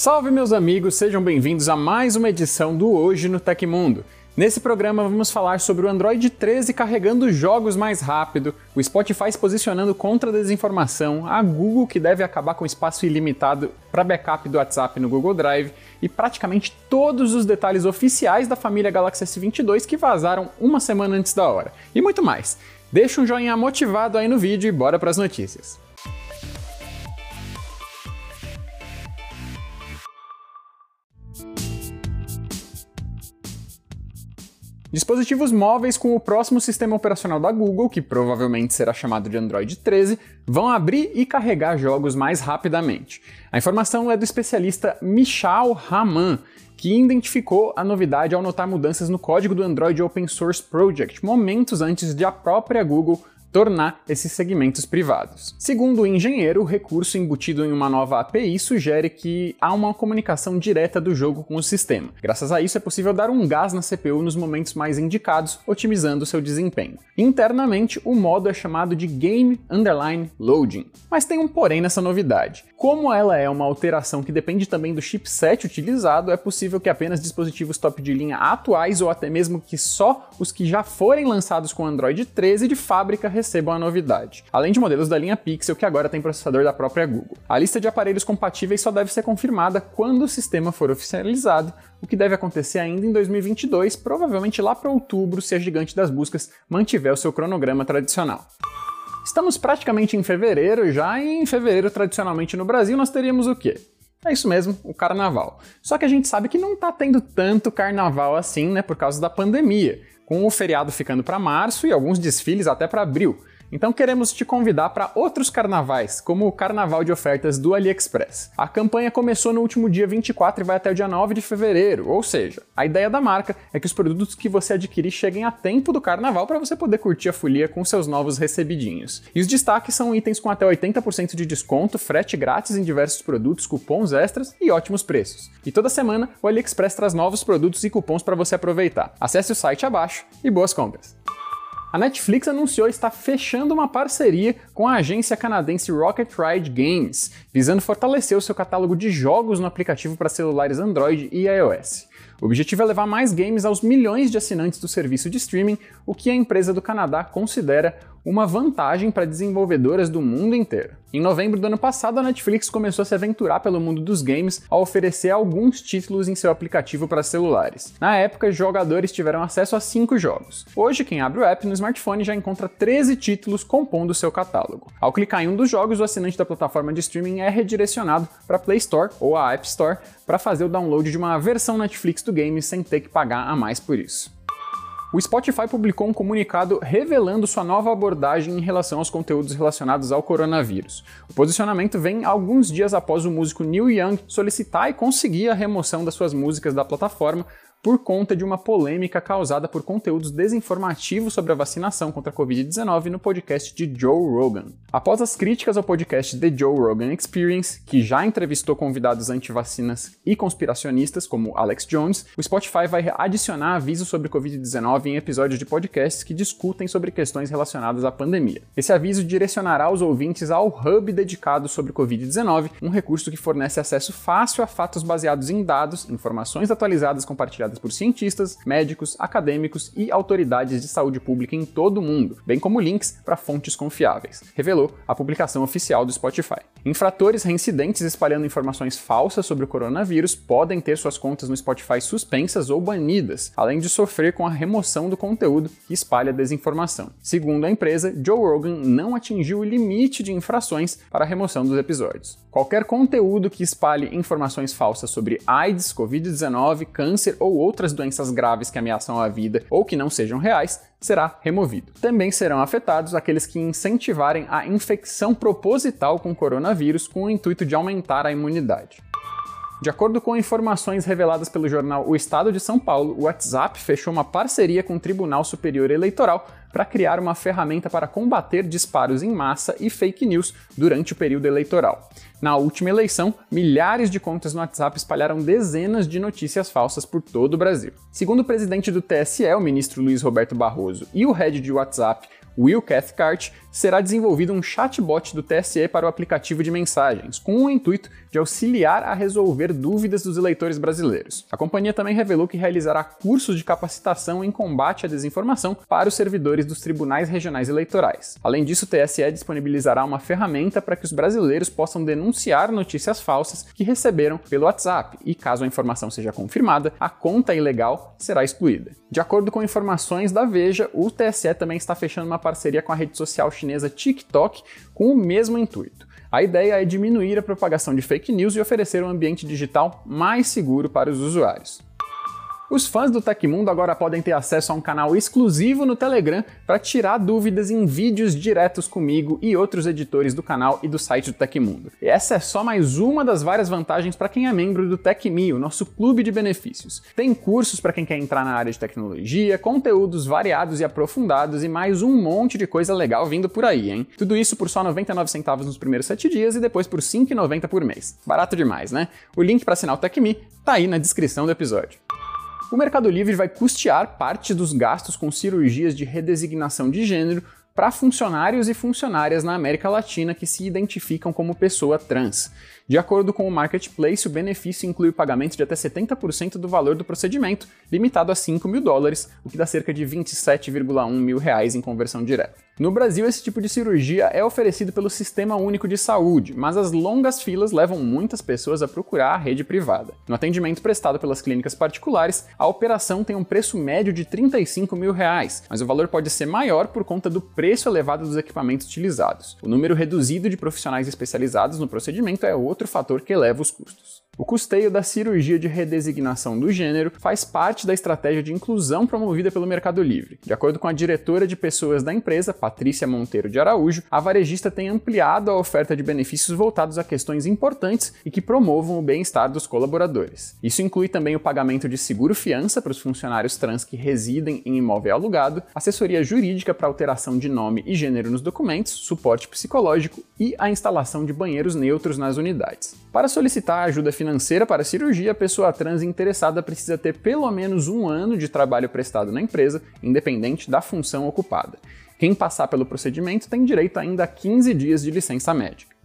Salve meus amigos, sejam bem-vindos a mais uma edição do Hoje no Tecmundo. Nesse programa vamos falar sobre o Android 13 carregando jogos mais rápido, o Spotify se posicionando contra a desinformação, a Google que deve acabar com espaço ilimitado para backup do WhatsApp no Google Drive e praticamente todos os detalhes oficiais da família Galaxy S22 que vazaram uma semana antes da hora. E muito mais. Deixa um joinha motivado aí no vídeo e bora para as notícias. Dispositivos móveis com o próximo sistema operacional da Google, que provavelmente será chamado de Android 13, vão abrir e carregar jogos mais rapidamente. A informação é do especialista Michal Raman, que identificou a novidade ao notar mudanças no código do Android Open Source Project, momentos antes de a própria Google tornar esses segmentos privados. Segundo o engenheiro, o recurso embutido em uma nova API sugere que há uma comunicação direta do jogo com o sistema. Graças a isso, é possível dar um gás na CPU nos momentos mais indicados, otimizando seu desempenho. Internamente, o modo é chamado de Game Underline Loading. Mas tem um porém nessa novidade. Como ela é uma alteração que depende também do chipset utilizado, é possível que apenas dispositivos top de linha atuais ou até mesmo que só os que já forem lançados com Android 13 de fábrica recebam a novidade, além de modelos da linha Pixel que agora tem processador da própria Google. A lista de aparelhos compatíveis só deve ser confirmada quando o sistema for oficializado, o que deve acontecer ainda em 2022, provavelmente lá para outubro, se a gigante das buscas mantiver o seu cronograma tradicional. Estamos praticamente em fevereiro já, e em fevereiro, tradicionalmente no Brasil, nós teríamos o quê? É isso mesmo, o carnaval. Só que a gente sabe que não tá tendo tanto carnaval assim, né, por causa da pandemia com o feriado ficando para março e alguns desfiles até para abril. Então queremos te convidar para outros carnavais, como o Carnaval de Ofertas do AliExpress. A campanha começou no último dia 24 e vai até o dia 9 de fevereiro, ou seja, a ideia da marca é que os produtos que você adquirir cheguem a tempo do carnaval para você poder curtir a folia com seus novos recebidinhos. E os destaques são itens com até 80% de desconto, frete grátis em diversos produtos, cupons extras e ótimos preços. E toda semana o AliExpress traz novos produtos e cupons para você aproveitar. Acesse o site abaixo e boas compras! A Netflix anunciou estar fechando uma parceria com a agência canadense Rocket Ride Games, visando fortalecer o seu catálogo de jogos no aplicativo para celulares Android e iOS. O objetivo é levar mais games aos milhões de assinantes do serviço de streaming, o que a empresa do Canadá considera uma vantagem para desenvolvedoras do mundo inteiro. Em novembro do ano passado, a Netflix começou a se aventurar pelo mundo dos games ao oferecer alguns títulos em seu aplicativo para celulares. Na época, jogadores tiveram acesso a cinco jogos. Hoje, quem abre o app no smartphone já encontra 13 títulos compondo seu catálogo. Ao clicar em um dos jogos, o assinante da plataforma de streaming é redirecionado para a Play Store ou a App Store para fazer o download de uma versão Netflix do game sem ter que pagar a mais por isso. O Spotify publicou um comunicado revelando sua nova abordagem em relação aos conteúdos relacionados ao coronavírus. O posicionamento vem alguns dias após o músico Neil Young solicitar e conseguir a remoção das suas músicas da plataforma por conta de uma polêmica causada por conteúdos desinformativos sobre a vacinação contra a Covid-19 no podcast de Joe Rogan. Após as críticas ao podcast The Joe Rogan Experience, que já entrevistou convidados anti-vacinas e conspiracionistas como Alex Jones, o Spotify vai adicionar avisos sobre Covid-19 em episódios de podcasts que discutem sobre questões relacionadas à pandemia. Esse aviso direcionará os ouvintes ao hub dedicado sobre Covid-19, um recurso que fornece acesso fácil a fatos baseados em dados, informações atualizadas compartilhadas por cientistas, médicos, acadêmicos e autoridades de saúde pública em todo o mundo, bem como links para fontes confiáveis, revelou a publicação oficial do Spotify. Infratores reincidentes espalhando informações falsas sobre o coronavírus podem ter suas contas no Spotify suspensas ou banidas, além de sofrer com a remoção do conteúdo que espalha desinformação. Segundo a empresa, Joe Rogan não atingiu o limite de infrações para a remoção dos episódios. Qualquer conteúdo que espalhe informações falsas sobre AIDS, Covid-19, câncer ou outras doenças graves que ameaçam a vida ou que não sejam reais será removido. Também serão afetados aqueles que incentivarem a infecção proposital com coronavírus com o intuito de aumentar a imunidade. De acordo com informações reveladas pelo jornal O Estado de São Paulo, o WhatsApp fechou uma parceria com o Tribunal Superior Eleitoral para criar uma ferramenta para combater disparos em massa e fake news durante o período eleitoral. Na última eleição, milhares de contas no WhatsApp espalharam dezenas de notícias falsas por todo o Brasil. Segundo o presidente do TSE, o ministro Luiz Roberto Barroso, e o head de WhatsApp, Will Cathcart, será desenvolvido um chatbot do TSE para o aplicativo de mensagens, com o intuito de auxiliar a resolver dúvidas dos eleitores brasileiros. A companhia também revelou que realizará cursos de capacitação em combate à desinformação para os servidores dos tribunais regionais eleitorais. Além disso, o TSE disponibilizará uma ferramenta para que os brasileiros possam denunciar notícias falsas que receberam pelo WhatsApp e, caso a informação seja confirmada, a conta ilegal será excluída. De acordo com informações da Veja, o TSE também está fechando uma parceria com a rede social chinesa TikTok com o mesmo intuito. A ideia é diminuir a propagação de fake news e oferecer um ambiente digital mais seguro para os usuários. Os fãs do Tecmundo agora podem ter acesso a um canal exclusivo no Telegram para tirar dúvidas em vídeos diretos comigo e outros editores do canal e do site do Tecmundo. E essa é só mais uma das várias vantagens para quem é membro do TecMe, o nosso clube de benefícios. Tem cursos para quem quer entrar na área de tecnologia, conteúdos variados e aprofundados e mais um monte de coisa legal vindo por aí, hein? Tudo isso por só 99 centavos nos primeiros 7 dias e depois por 5,90 por mês. Barato demais, né? O link para assinar o TecMe tá aí na descrição do episódio. O Mercado Livre vai custear parte dos gastos com cirurgias de redesignação de gênero para funcionários e funcionárias na América Latina que se identificam como pessoa trans. De acordo com o Marketplace, o benefício inclui o pagamento de até 70% do valor do procedimento, limitado a 5 mil dólares, o que dá cerca de 27,1 mil reais em conversão direta. No Brasil, esse tipo de cirurgia é oferecido pelo Sistema Único de Saúde, mas as longas filas levam muitas pessoas a procurar a rede privada. No atendimento prestado pelas clínicas particulares, a operação tem um preço médio de 35 mil reais, mas o valor pode ser maior por conta do preço elevado dos equipamentos utilizados. O número reduzido de profissionais especializados no procedimento é outro fator que eleva os custos. O custeio da cirurgia de redesignação do gênero faz parte da estratégia de inclusão promovida pelo Mercado Livre. De acordo com a diretora de pessoas da empresa, Patrícia Monteiro de Araújo, a varejista tem ampliado a oferta de benefícios voltados a questões importantes e que promovam o bem-estar dos colaboradores. Isso inclui também o pagamento de seguro-fiança para os funcionários trans que residem em imóvel alugado, assessoria jurídica para alteração de nome e gênero nos documentos, suporte psicológico e a instalação de banheiros neutros nas unidades. Para solicitar ajuda financeira, para a cirurgia, a pessoa trans interessada precisa ter pelo menos um ano de trabalho prestado na empresa, independente da função ocupada. Quem passar pelo procedimento tem direito ainda a 15 dias de licença médica.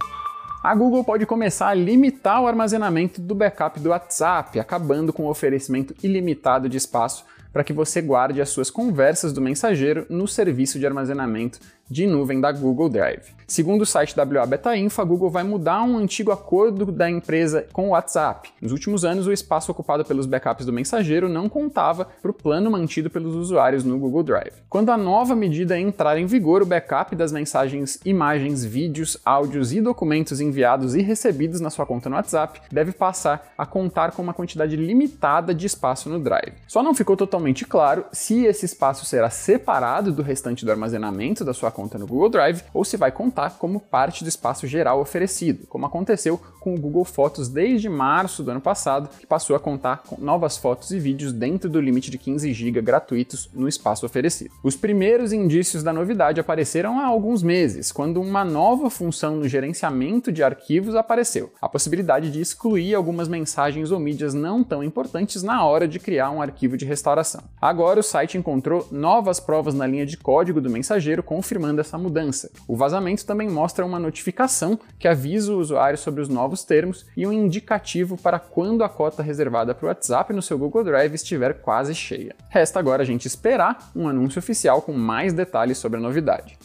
A Google pode começar a limitar o armazenamento do backup do WhatsApp, acabando com o oferecimento ilimitado de espaço para que você guarde as suas conversas do mensageiro no serviço de armazenamento de nuvem da Google Drive. Segundo o site WA Beta Info, a Google vai mudar um antigo acordo da empresa com o WhatsApp. Nos últimos anos, o espaço ocupado pelos backups do mensageiro não contava para o plano mantido pelos usuários no Google Drive. Quando a nova medida entrar em vigor, o backup das mensagens, imagens, vídeos, áudios e documentos enviados e recebidos na sua conta no WhatsApp deve passar a contar com uma quantidade limitada de espaço no Drive. Só não ficou totalmente claro se esse espaço será separado do restante do armazenamento da sua conta no Google Drive ou se vai contar como parte do espaço geral oferecido, como aconteceu com o Google Fotos desde março do ano passado, que passou a contar com novas fotos e vídeos dentro do limite de 15 GB gratuitos no espaço oferecido. Os primeiros indícios da novidade apareceram há alguns meses, quando uma nova função no gerenciamento de arquivos apareceu, a possibilidade de excluir algumas mensagens ou mídias não tão importantes na hora de criar um arquivo de restauração. Agora o site encontrou novas provas na linha de código do mensageiro confirmando essa mudança. O vazamento também mostra uma notificação que avisa o usuário sobre os novos termos e um indicativo para quando a cota reservada para o WhatsApp no seu Google Drive estiver quase cheia. Resta agora a gente esperar um anúncio oficial com mais detalhes sobre a novidade.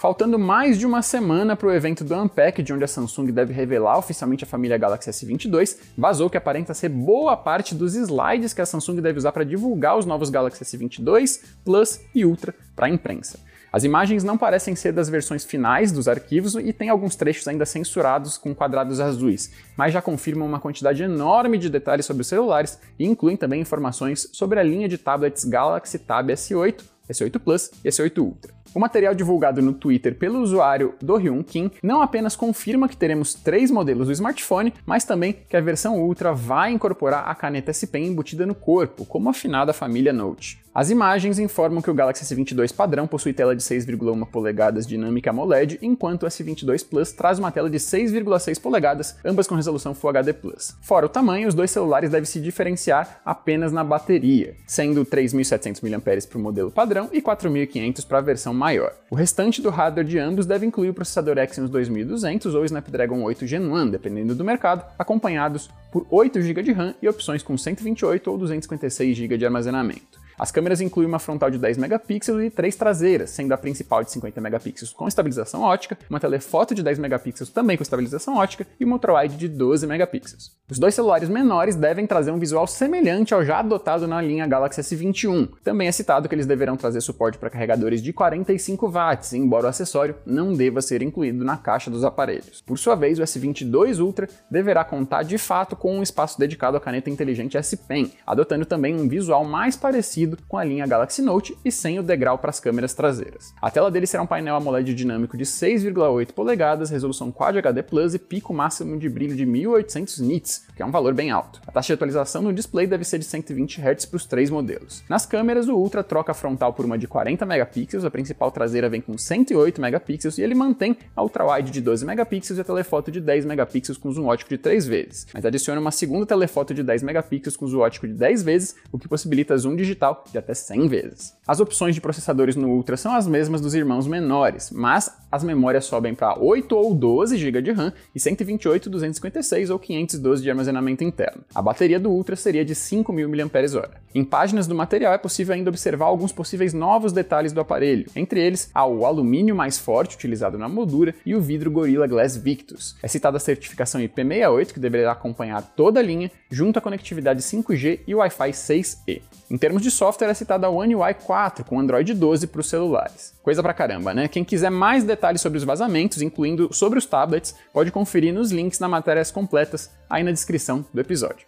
Faltando mais de uma semana para o evento do Unpacked, onde a Samsung deve revelar oficialmente a família Galaxy S22, vazou que aparenta ser boa parte dos slides que a Samsung deve usar para divulgar os novos Galaxy S22, Plus e Ultra para a imprensa. As imagens não parecem ser das versões finais dos arquivos e tem alguns trechos ainda censurados com quadrados azuis, mas já confirmam uma quantidade enorme de detalhes sobre os celulares e incluem também informações sobre a linha de tablets Galaxy Tab S8, S8 Plus e S8 Ultra. O material divulgado no Twitter pelo usuário do Hyun Kim não apenas confirma que teremos três modelos do smartphone, mas também que a versão Ultra vai incorporar a caneta S Pen embutida no corpo, como a afinada família Note. As imagens informam que o Galaxy S22 padrão possui tela de 6,1 polegadas dinâmica AMOLED, enquanto o S22 Plus traz uma tela de 6,6 polegadas, ambas com resolução Full HD+. Fora o tamanho, os dois celulares devem se diferenciar apenas na bateria, sendo 3.700 mAh para o modelo padrão e 4.500 para a versão maior. O restante do hardware de ambos deve incluir o processador Exynos 2200 ou Snapdragon 8 Gen 1, dependendo do mercado, acompanhados por 8 GB de RAM e opções com 128 ou 256 GB de armazenamento. As câmeras incluem uma frontal de 10 megapixels e três traseiras, sendo a principal de 50 megapixels com estabilização ótica, uma telefoto de 10 megapixels também com estabilização ótica e uma ultrawide de 12 megapixels. Os dois celulares menores devem trazer um visual semelhante ao já adotado na linha Galaxy S21. Também é citado que eles deverão trazer suporte para carregadores de 45 watts, embora o acessório não deva ser incluído na caixa dos aparelhos. Por sua vez, o S22 Ultra deverá contar de fato com um espaço dedicado à caneta inteligente S Pen, adotando também um visual mais parecido parecido com a linha Galaxy Note e sem o degrau para as câmeras traseiras. A tela dele será um painel AMOLED dinâmico de 6,8 polegadas, resolução Quad HD Plus e pico máximo de brilho de 1800 nits, que é um valor bem alto. A taxa de atualização no display deve ser de 120 Hz para os três modelos. Nas câmeras, o Ultra troca a frontal por uma de 40 megapixels, a principal traseira vem com 108 megapixels e ele mantém a ultra-wide de 12 megapixels e a telefoto de 10 megapixels com zoom ótico de 3 vezes, mas adiciona uma segunda telefoto de 10 megapixels com zoom ótico de 10 vezes, o que possibilita zoom digital de até 100 vezes. As opções de processadores no Ultra são as mesmas dos irmãos menores, mas as memórias sobem para 8 ou 12 GB de RAM e 128, 256 ou 512 de armazenamento interno. A bateria do Ultra seria de 5.000 mAh. Em páginas do material é possível ainda observar alguns possíveis novos detalhes do aparelho, entre eles há o alumínio mais forte utilizado na moldura e o vidro Gorilla Glass Victus. É citada a certificação IP68 que deverá acompanhar toda a linha, junto à conectividade 5G e Wi-Fi 6E. Em termos de software, é citada a One UI 4 com Android 12 para os celulares. Coisa pra caramba, né? Quem quiser mais detalhes sobre os vazamentos, incluindo sobre os tablets, pode conferir nos links na matérias completas aí na descrição do episódio.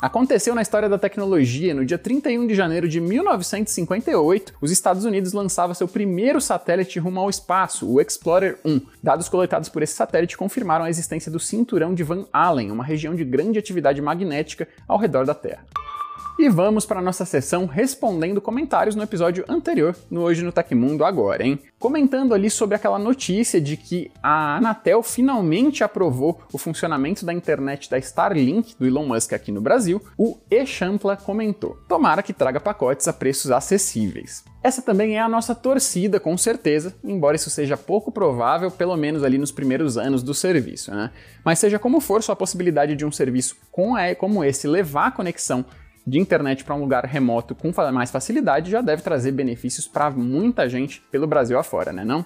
Aconteceu na história da tecnologia, no dia 31 de janeiro de 1958, os Estados Unidos lançavam seu primeiro satélite rumo ao espaço, o Explorer 1. Dados coletados por esse satélite confirmaram a existência do cinturão de Van Allen, uma região de grande atividade magnética ao redor da Terra. E vamos para nossa sessão respondendo comentários no episódio anterior, no Hoje no Tecmundo agora, hein? Comentando ali sobre aquela notícia de que a Anatel finalmente aprovou o funcionamento da internet da Starlink do Elon Musk aqui no Brasil, o Echampla comentou: "Tomara que traga pacotes a preços acessíveis". Essa também é a nossa torcida, com certeza, embora isso seja pouco provável, pelo menos ali nos primeiros anos do serviço, né? Mas seja como for, só a possibilidade de um serviço como esse levar a conexão de internet para um lugar remoto com mais facilidade já deve trazer benefícios para muita gente pelo Brasil afora, né não?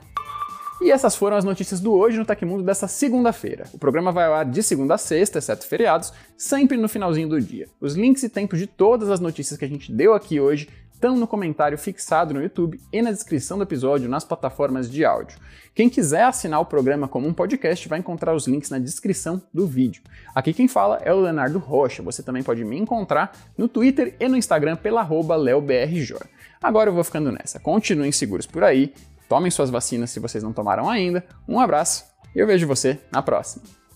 E essas foram as notícias do Hoje no Tecmundo dessa segunda-feira. O programa vai ao ar de segunda a sexta, exceto feriados, sempre no finalzinho do dia. Os links e tempos de todas as notícias que a gente deu aqui hoje estão no comentário fixado no YouTube e na descrição do episódio nas plataformas de áudio. Quem quiser assinar o programa como um podcast vai encontrar os links na descrição do vídeo. Aqui quem fala é o Leonardo Rocha. Você também pode me encontrar no Twitter e no Instagram pela leobrj. Agora eu vou ficando nessa. Continuem seguros por aí, tomem suas vacinas se vocês não tomaram ainda. Um abraço e eu vejo você na próxima.